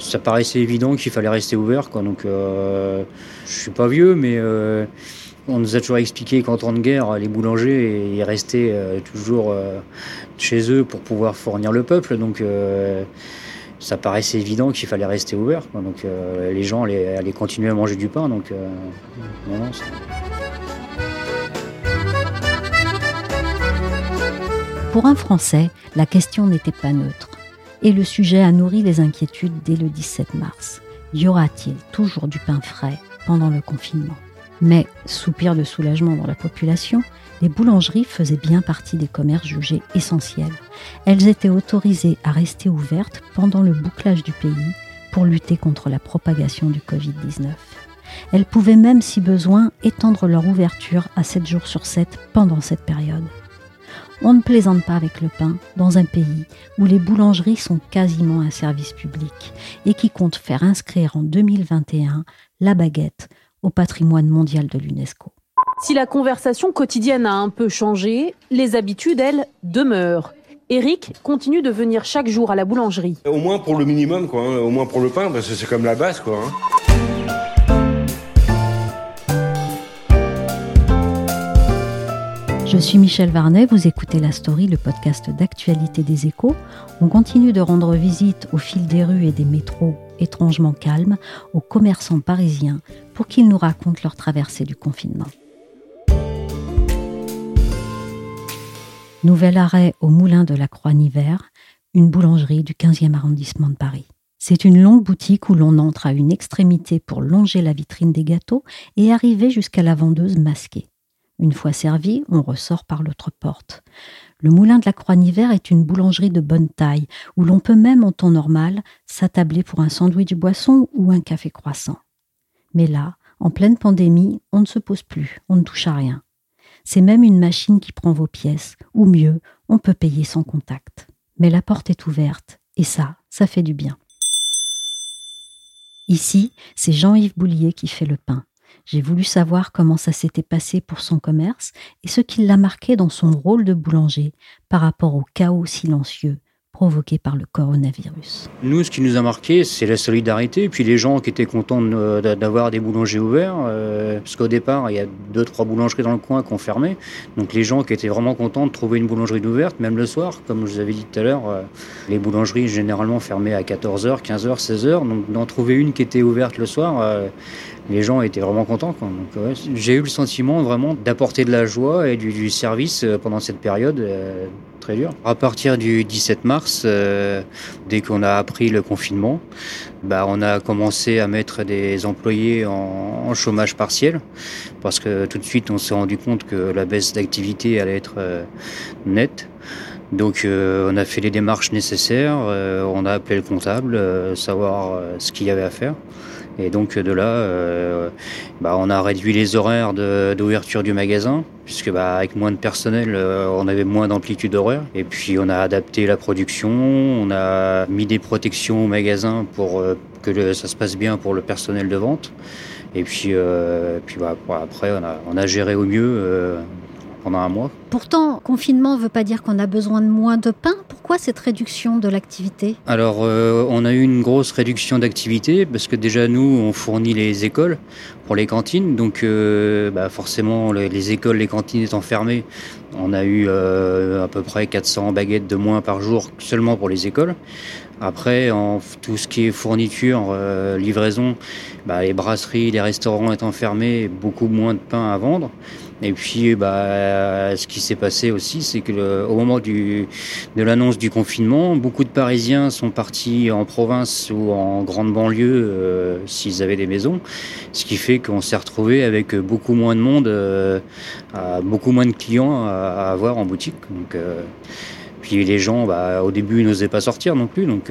Ça paraissait évident qu'il fallait rester ouvert. Quoi. Donc, euh, je suis pas vieux, mais euh, on nous a toujours expliqué qu'en temps de guerre, les boulangers restaient euh, toujours chez eux pour pouvoir fournir le peuple. Donc, ça paraissait évident qu'il fallait rester ouvert. Quoi. Donc, les gens allaient, allaient, continuer à manger du pain. Donc, non, non, Pour un Français, la question n'était pas neutre et le sujet a nourri les inquiétudes dès le 17 mars. Y aura-t-il toujours du pain frais pendant le confinement? Mais, soupir de soulagement dans la population, les boulangeries faisaient bien partie des commerces jugés essentiels. Elles étaient autorisées à rester ouvertes pendant le bouclage du pays pour lutter contre la propagation du Covid-19. Elles pouvaient même, si besoin, étendre leur ouverture à 7 jours sur 7 pendant cette période. On ne plaisante pas avec le pain dans un pays où les boulangeries sont quasiment un service public et qui compte faire inscrire en 2021 la baguette au patrimoine mondial de l'UNESCO. Si la conversation quotidienne a un peu changé, les habitudes, elles, demeurent. Eric continue de venir chaque jour à la boulangerie. Au moins pour le minimum, quoi. Hein. Au moins pour le pain, parce que c'est comme la base, quoi. Hein. Je suis Michel Varnet, vous écoutez La Story, le podcast d'actualité des échos. On continue de rendre visite au fil des rues et des métros étrangement calmes aux commerçants parisiens pour qu'ils nous racontent leur traversée du confinement. Nouvel arrêt au Moulin de la Croix-Niver, une boulangerie du 15e arrondissement de Paris. C'est une longue boutique où l'on entre à une extrémité pour longer la vitrine des gâteaux et arriver jusqu'à la vendeuse masquée. Une fois servi, on ressort par l'autre porte. Le moulin de la Croix-Niver est une boulangerie de bonne taille, où l'on peut même en temps normal s'attabler pour un sandwich boisson ou un café croissant. Mais là, en pleine pandémie, on ne se pose plus, on ne touche à rien. C'est même une machine qui prend vos pièces, ou mieux, on peut payer sans contact. Mais la porte est ouverte, et ça, ça fait du bien. Ici, c'est Jean-Yves Boulier qui fait le pain. J'ai voulu savoir comment ça s'était passé pour son commerce et ce qui l'a marqué dans son rôle de boulanger par rapport au chaos silencieux provoqué par le coronavirus. Nous, ce qui nous a marqué, c'est la solidarité, et puis les gens qui étaient contents d'avoir des boulangers ouverts, euh, parce qu'au départ, il y a deux, trois boulangeries dans le coin qui ont fermé, donc les gens qui étaient vraiment contents de trouver une boulangerie ouverte, même le soir, comme je vous avais dit tout à l'heure, euh, les boulangeries généralement fermées à 14h, 15h, 16h, donc d'en trouver une qui était ouverte le soir, euh, les gens étaient vraiment contents. j'ai eu le sentiment vraiment d'apporter de la joie et du, service euh, pendant cette période euh, très dure. À partir du 17 mars, euh, dès qu'on a appris le confinement, bah, on a commencé à mettre des employés en, chômage partiel parce que tout de suite on s'est rendu compte que la baisse d'activité allait être nette. Donc on a fait les démarches nécessaires, on a appelé le comptable, savoir ce qu'il y avait à faire. Et donc de là, euh, bah, on a réduit les horaires d'ouverture du magasin, puisque bah, avec moins de personnel, euh, on avait moins d'amplitude horaire. Et puis on a adapté la production, on a mis des protections au magasin pour euh, que ça se passe bien pour le personnel de vente. Et puis, puis bah, après, on a, on a, géré au mieux pendant un mois. Pourtant, confinement ne veut pas dire qu'on a besoin de moins de pain. Pourquoi cette réduction de l'activité? Alors, euh, on a eu une grosse réduction d'activité parce que déjà, nous, on fournit les écoles pour les cantines. Donc, euh, bah, forcément, les, écoles, les cantines étant fermées, on a eu euh, à peu près 400 baguettes de moins par jour seulement pour les écoles. Après, en tout ce qui est fourniture, livraison, bah, les brasseries, les restaurants étant fermés, beaucoup moins de pain à vendre. Et puis, bah, ce qui s'est passé aussi, c'est que au moment de l'annonce du confinement, beaucoup de Parisiens sont partis en province ou en grande banlieue euh, s'ils avaient des maisons, ce qui fait qu'on s'est retrouvé avec beaucoup moins de monde, euh, beaucoup moins de clients à, avoir en boutique. Donc, euh, puis les gens, bah, au début, n'osaient pas sortir non plus, donc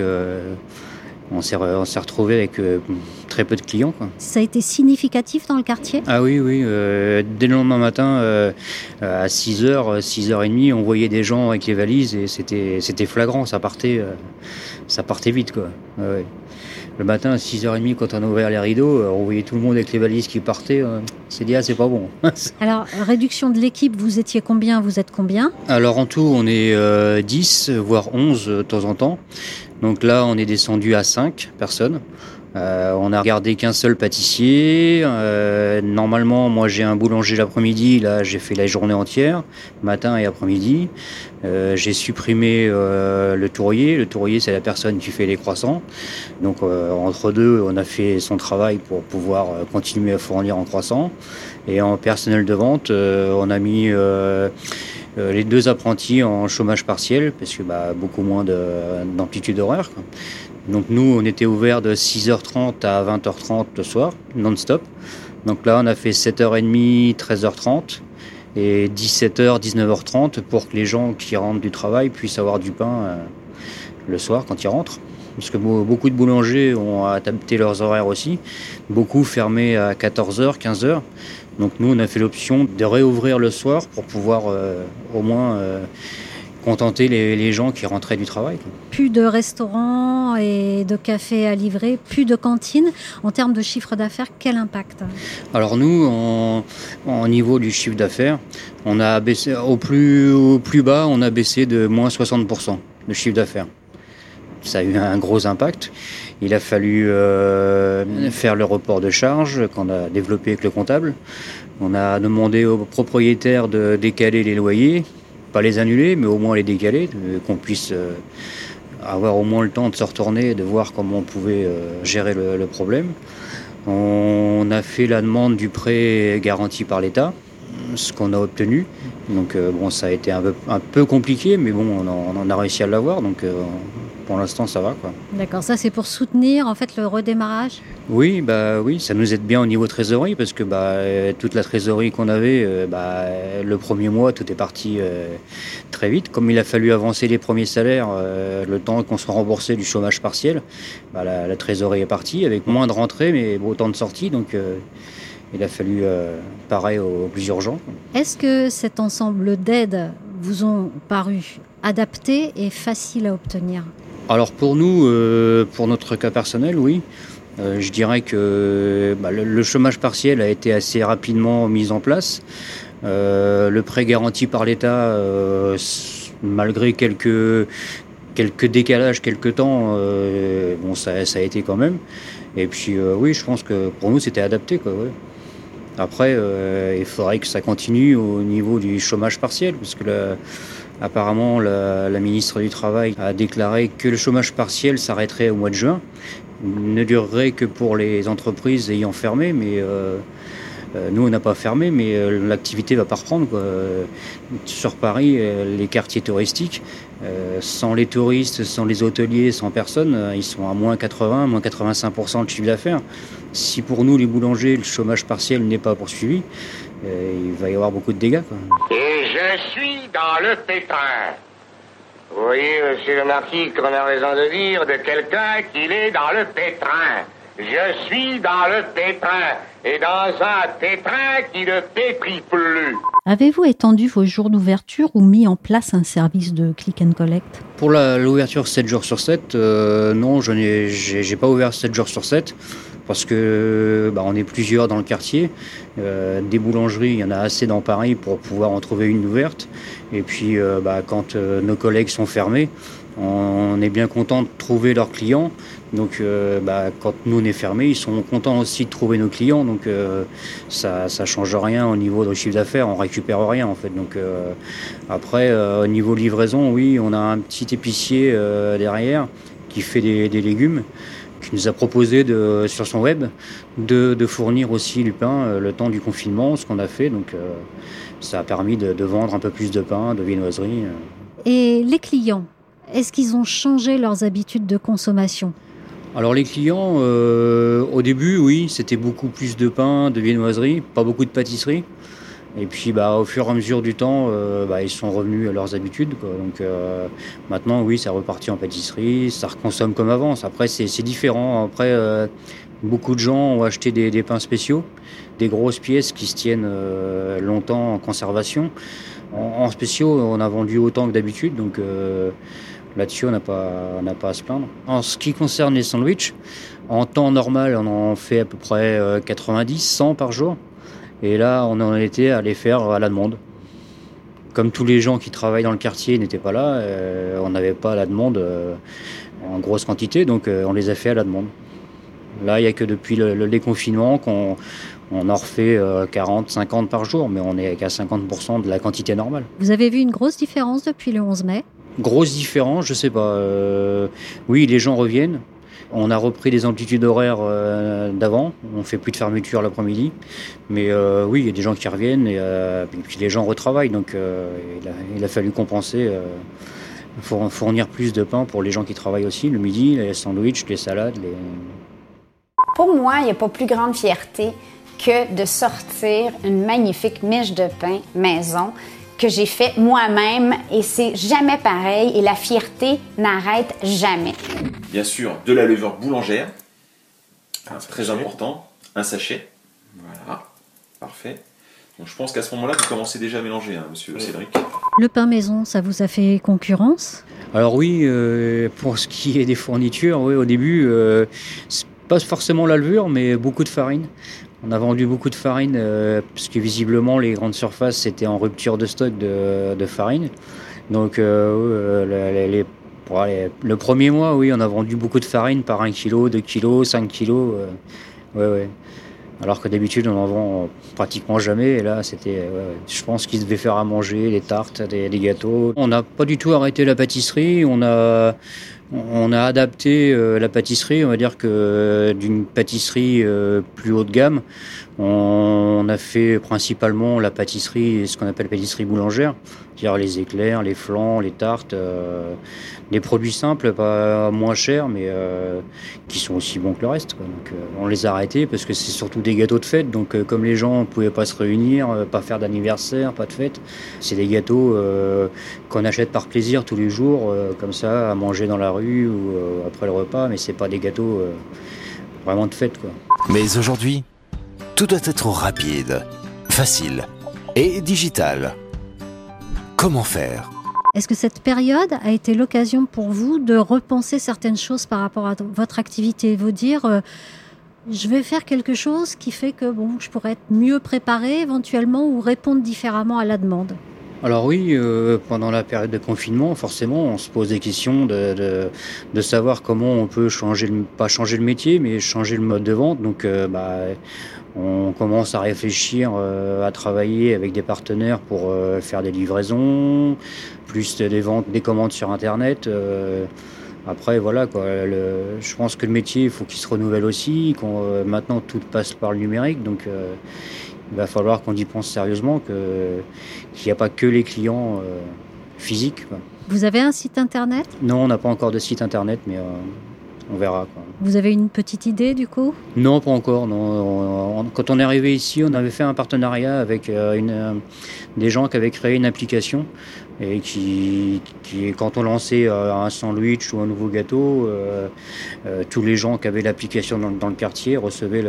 on s'est retrouvé avec euh, très peu de clients. Ça a été significatif dans le quartier? Ah oui, oui. Euh, dès le lendemain matin, euh, à 6h, 6h30, on voyait des gens avec les valises et c'était flagrant, ça partait, ça partait vite. Quoi. Le matin à 6h30, quand on a ouvert les rideaux, on voyait tout le monde avec les valises qui partaient. on s'est dit, ah, c'est pas bon. Alors, réduction de l'équipe, vous étiez combien Vous êtes combien? Alors, en tout, on est 10, voire 11 de temps en temps. Donc là, on est descendu à 5 personnes. Euh, on a regardé qu'un seul pâtissier. Euh, normalement, moi j'ai un boulanger l'après-midi. Là, j'ai fait la journée entière, matin et après-midi. Euh, j'ai supprimé le tourrier. Le tourrier, c'est la personne qui fait les croissants. Donc entre deux, on a fait son travail pour pouvoir continuer à fournir en croissant. Et en personnel de vente, on a mis les deux apprentis en chômage partiel, parce que bah, beaucoup moins d'amplitude horaire. Donc nous, on était ouvert de 6h30 à 20h30 le soir, non-stop. Donc là, on a fait 7h30, 13h30 et 17h, 19h30 pour que les gens qui rentrent du travail puissent avoir du pain euh, le soir quand ils rentrent. Parce que beaucoup de boulangers ont adapté leurs horaires aussi. Beaucoup fermés à 14h, 15h. Donc nous, on a fait l'option de réouvrir le soir pour pouvoir euh, au moins euh, contenter les, gens qui rentraient du travail. Plus de restaurants et de cafés à livrer, plus de cantines. En termes de chiffre d'affaires, quel impact? Alors nous, en, niveau du chiffre d'affaires, on a baissé au plus, au plus bas, on a baissé de moins 60% de chiffre d'affaires. Ça a eu un gros impact. Il a fallu euh, faire le report de charges qu'on a développé avec le comptable. On a demandé aux propriétaires de décaler les loyers, pas les annuler, mais au moins les décaler, qu'on puisse euh, avoir au moins le temps de se retourner et de voir comment on pouvait euh, gérer le, problème. On a fait la demande du prêt garanti par l'État, ce qu'on a obtenu. Donc bon, ça a été un peu, compliqué, mais bon, on, on a réussi à l'avoir. Donc pour l'instant, ça va. D'accord, ça c'est pour soutenir en fait le redémarrage? Oui, bah oui, ça nous aide bien au niveau trésorerie parce que bah, toute la trésorerie qu'on avait, euh, bah, le premier mois, tout est parti euh, très vite. Comme il a fallu avancer les premiers salaires, euh, le temps qu'on soit remboursé du chômage partiel, bah, la, trésorerie est partie avec moins de rentrées mais autant de sorties. Donc il a fallu parer au plus urgent. Est-ce que cet ensemble d'aides vous ont paru adaptés et faciles à obtenir? Alors pour nous, euh, pour notre cas personnel, oui. Euh, je dirais que bah, le, chômage partiel a été assez rapidement mis en place. Euh, le prêt garanti par l'État, malgré quelques, décalages, quelques temps, ça, a été quand même. Et puis oui, je pense que pour nous, c'était adapté. Après, il faudrait que ça continue au niveau du chômage partiel, parce que Apparemment, la, ministre du Travail a déclaré que le chômage partiel s'arrêterait au mois de juin. Ne durerait que pour les entreprises ayant fermé, mais euh, euh, nous, on n'a pas fermé, mais euh, l'activité va pas reprendre. Sur Paris, les quartiers touristiques, sans les touristes, sans les hôteliers, sans personne, ils sont à moins 80, moins 85% de chiffre d'affaires. Si pour nous, les boulangers, le chômage partiel n'est pas poursuivi, il va y avoir beaucoup de dégâts. Et je suis dans le pétrin. Vous voyez, monsieur le marquis, qu'on a raison de dire de quelqu'un qu'il est dans le pétrin. Je suis dans le pétrin, et dans un pétrin qui ne pétrit plus. Avez-vous étendu vos jours d'ouverture ou mis en place un service de click and collect? Pour l'ouverture 7 jours sur 7, euh, non, je n'ai pas ouvert 7 jours sur 7 parce que bah, on est plusieurs dans le quartier. Euh, des boulangeries, il y en a assez dans Paris pour pouvoir en trouver une ouverte. Et puis, euh, bah, quand euh, nos collègues sont fermés, on est bien content de trouver leurs clients. Donc, bah, quand nous on est fermés, ils sont contents aussi de trouver nos clients. Donc, ça ne change rien au niveau de chiffre d'affaires. On récupère rien en fait. Donc, après, au niveau livraison, oui, on a un petit épicier derrière qui fait des légumes qui nous a proposé de, sur son web de, fournir aussi du pain le temps du confinement, ce qu'on a fait. Donc ça a permis de, de, vendre un peu plus de pain, de viennoiserie. Et les clients, est-ce qu'ils ont changé leurs habitudes de consommation? Alors les clients, euh, au début, oui, c'était beaucoup plus de pain, de viennoiserie, pas beaucoup de pâtisserie. Et puis bah, au fur et à mesure du temps, euh, bah, ils sont revenus à leurs habitudes. Donc euh, maintenant, oui, ça reparti en pâtisserie, ça reconsomme comme avant. Après, c'est différent. Après, beaucoup de gens ont acheté des, pains spéciaux, des grosses pièces qui se tiennent longtemps en conservation. En, en, spéciaux, on a vendu autant que d'habitude. Donc Là-dessus, on n'a pas, pas à se plaindre. En ce qui concerne les sandwichs, en temps normal, on en fait à peu près 90, euh, 100 par jour. Et là, on en était à les faire à la demande. Comme tous les gens qui travaillent dans le quartier n'étaient pas là, euh, on n'avait pas la demande euh, en grosse quantité, donc on les a fait à la demande. Là, il n'y a que depuis le, déconfinement qu'on on en refait 40, 50 par jour, mais on est qu'à 50% de la quantité normale. Vous avez vu une grosse différence depuis le 11 mai? Grosse différence, je sais pas. Euh, oui, les gens reviennent. On a repris les amplitudes horaires euh, d'avant. On fait plus de fermeture l'après-midi. Mais euh, oui, il y a des gens qui reviennent et, puis les gens retravaillent. Donc il a, fallu compenser, fournir plus de pain pour les gens qui travaillent aussi le midi, les sandwichs, les salades. Pour moi, il n'y a pas plus grande fierté que de sortir une magnifique miche de pain maison que j'ai fait moi-même et c'est jamais pareil et la fierté n'arrête jamais. Bien sûr, de la levure boulangère, très important, un sachet. Voilà, parfait. Donc je pense qu'à ce moment-là, vous commencez déjà à mélanger, hein, monsieur Cédric. Le pain maison, ça vous a fait concurrence? Alors oui, euh, pour ce qui est des fournitures, oui, au début, euh, pas forcément la levure, mais beaucoup de farine. On a vendu beaucoup de farine euh, parce que visiblement les grandes surfaces étaient en rupture de stock de, farine. Donc euh, euh, le premier mois, oui, on a vendu beaucoup de farine par 1 kg, 2 kg, 5 kg. ouais, ouais. Alors que d'habitude, on en vend pratiquement jamais. Et là, c'était, je pense qu'ils devaient faire à manger, des tartes, des, des gâteaux. On n'a pas du tout arrêté la pâtisserie. On a on a adapté euh, la pâtisserie, on va dire que euh, d'une pâtisserie euh, plus haut de gamme, on a fait principalement la pâtisserie, ce qu'on appelle pâtisserie boulangère, c'est-à-dire les éclairs, les flancs, les tartes, des produits simples, pas moins chers, mais qui sont aussi bons que le reste. Donc, on les a arrêtés parce que c'est surtout des gâteaux de fête. Donc, comme les gens ne pouvaient pas se réunir, pas faire d'anniversaire, pas de fête, c'est des gâteaux qu'on achète par plaisir tous les jours, comme ça, à manger dans la rue ou euh, après le repas, mais c'est pas des gâteaux euh, vraiment de fête. Quoi. Mais aujourd'hui, tout doit être rapide, facile et digital. Comment faire? Est-ce que cette période a été l'occasion pour vous de repenser certaines choses par rapport à votre activité Vous dire, euh, je vais faire quelque chose qui fait que bon, je pourrais être mieux préparé éventuellement ou répondre différemment à la demande? Alors oui, euh, pendant la période de confinement, forcément, on se pose des questions de, de, savoir comment on peut changer, le, pas changer le métier, mais changer le mode de vente. Donc, euh, bah, on commence à réfléchir, euh, à travailler avec des partenaires pour faire des livraisons, plus des ventes, des commandes sur Internet. Après, voilà, quoi, je pense que le métier, il faut qu'il se renouvelle aussi. Qu'on, maintenant, tout passe par le numérique, donc il va falloir qu'on y pense sérieusement, qu'il n'y a pas que les clients euh, physiques. Vous avez un site internet? Non, on n'a pas encore de site internet, mais euh, on verra. Vous avez une petite idée du coup? Non, pas encore. Non. Quand on est arrivé ici, on avait fait un partenariat avec euh, une, des gens qui avaient créé une application et qui, qui quand on lançait euh, un sandwich ou un nouveau gâteau, euh, euh, tous les gens qui avaient l'application dans, le quartier recevaient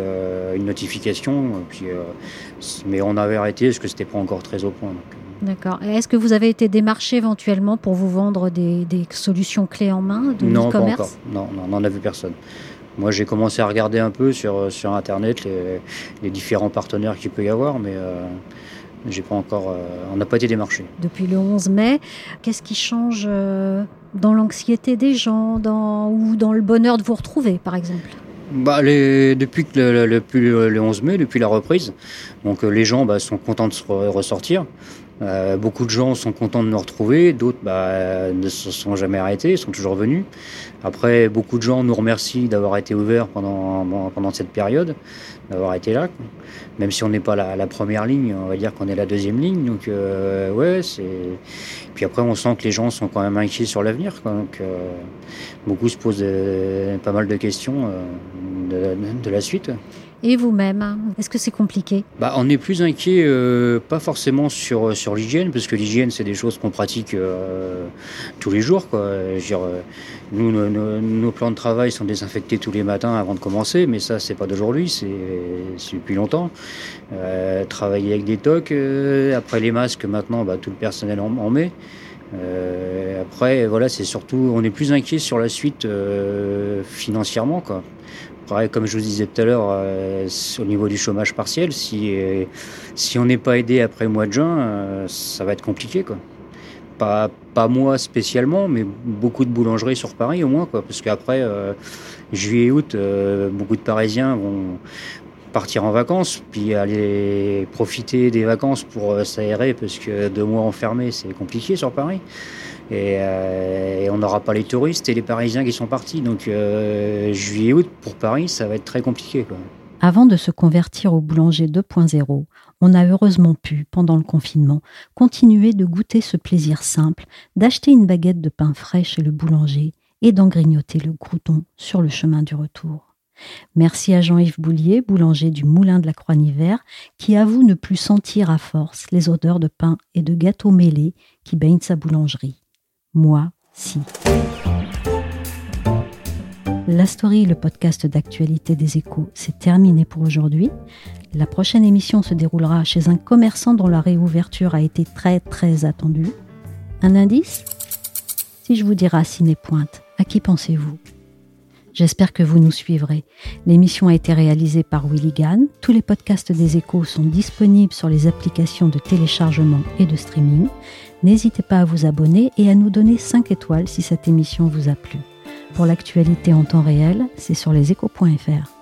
une notification. Puis, mais on avait arrêté parce que c'était pas encore très au point. D'accord. Est-ce que vous avez été démarché éventuellement pour vous vendre des, des solutions clés en main de non, e-commerce. Non, non, on n'en a vu personne. Moi, j'ai commencé à regarder un peu sur, sur Internet les, les différents partenaires qu'il peut y avoir, mais j'ai pas encore, euh, on n'a pas été démarché. Depuis le 11 mai, qu'est-ce qui change euh, dans l'anxiété des gens dans, ou dans le bonheur de vous retrouver, par exemple? Bah, les, depuis le, le, le, 11 mai, depuis la reprise, donc euh, les gens bah, sont contents de se ressortir. Euh, beaucoup de gens sont contents de nous retrouver, d'autres bah, ne se sont jamais arrêtés, sont toujours venus. Après, beaucoup de gens nous remercient d'avoir été ouverts pendant, pendant cette période, d'avoir été là. Même si on n'est pas la, première ligne, on va dire qu'on est la deuxième ligne. Donc, euh, ouais, c'est. Puis après, on sent que les gens sont quand même inquiets sur l'avenir. Donc, euh, beaucoup se posent pas mal de questions de, de la suite. Et vous-même, est-ce que c'est compliqué bah, On est plus inquiet, euh, pas forcément sur, sur l'hygiène, parce que l'hygiène, c'est des choses qu'on pratique euh, tous les jours. Quoi. Dire, euh, nous, nos, plans de travail sont désinfectés tous les matins avant de commencer, mais ça, c'est pas d'aujourd'hui, c'est depuis longtemps. Euh, travailler avec des tocs, après les masques, maintenant, bah, tout le personnel en, en met. après, voilà, c'est surtout, on est plus inquiet sur la suite financièrement, quoi comme je vous disais tout à l'heure, euh, au niveau du chômage partiel, si, euh, si on n'est pas aidé après le mois de juin, euh, ça va être compliqué. Quoi. Pas, pas moi spécialement, mais beaucoup de boulangeries sur Paris au moins. Quoi, parce qu'après, juillet et août, beaucoup de Parisiens vont partir en vacances, puis aller profiter des vacances pour s'aérer, parce que deux mois enfermés, c'est compliqué sur Paris. Euh, et, on n'aura pas les touristes et les Parisiens qui sont partis. Donc euh, juillet-août pour Paris, ça va être très compliqué. Avant de se convertir au boulanger 2.0, on a heureusement pu, pendant le confinement, continuer de goûter ce plaisir simple d'acheter une baguette de pain frais chez le boulanger et d'en grignoter le crouton sur le chemin du retour. Merci à Jean-Yves Boulier, boulanger du Moulin de la Croix-Niver, qui avoue ne plus sentir à force les odeurs de pain et de gâteaux mêlés qui baignent sa boulangerie moi, si. La story, le podcast d'actualité des échos, c'est terminé pour aujourd'hui. La prochaine émission se déroulera chez un commerçant dont la réouverture a été très très attendue. Un indice? Si je vous dis Racine et Pointe, à qui pensez-vous? J'espère que vous nous suivrez. L'émission a été réalisée par Willy Gann. Tous les podcasts des échos sont disponibles sur les applications de téléchargement et de streaming. N'hésitez pas à vous abonner et à nous donner 5 étoiles si cette émission vous a plu. Pour l'actualité en temps réel, c'est sur leséchos.fr.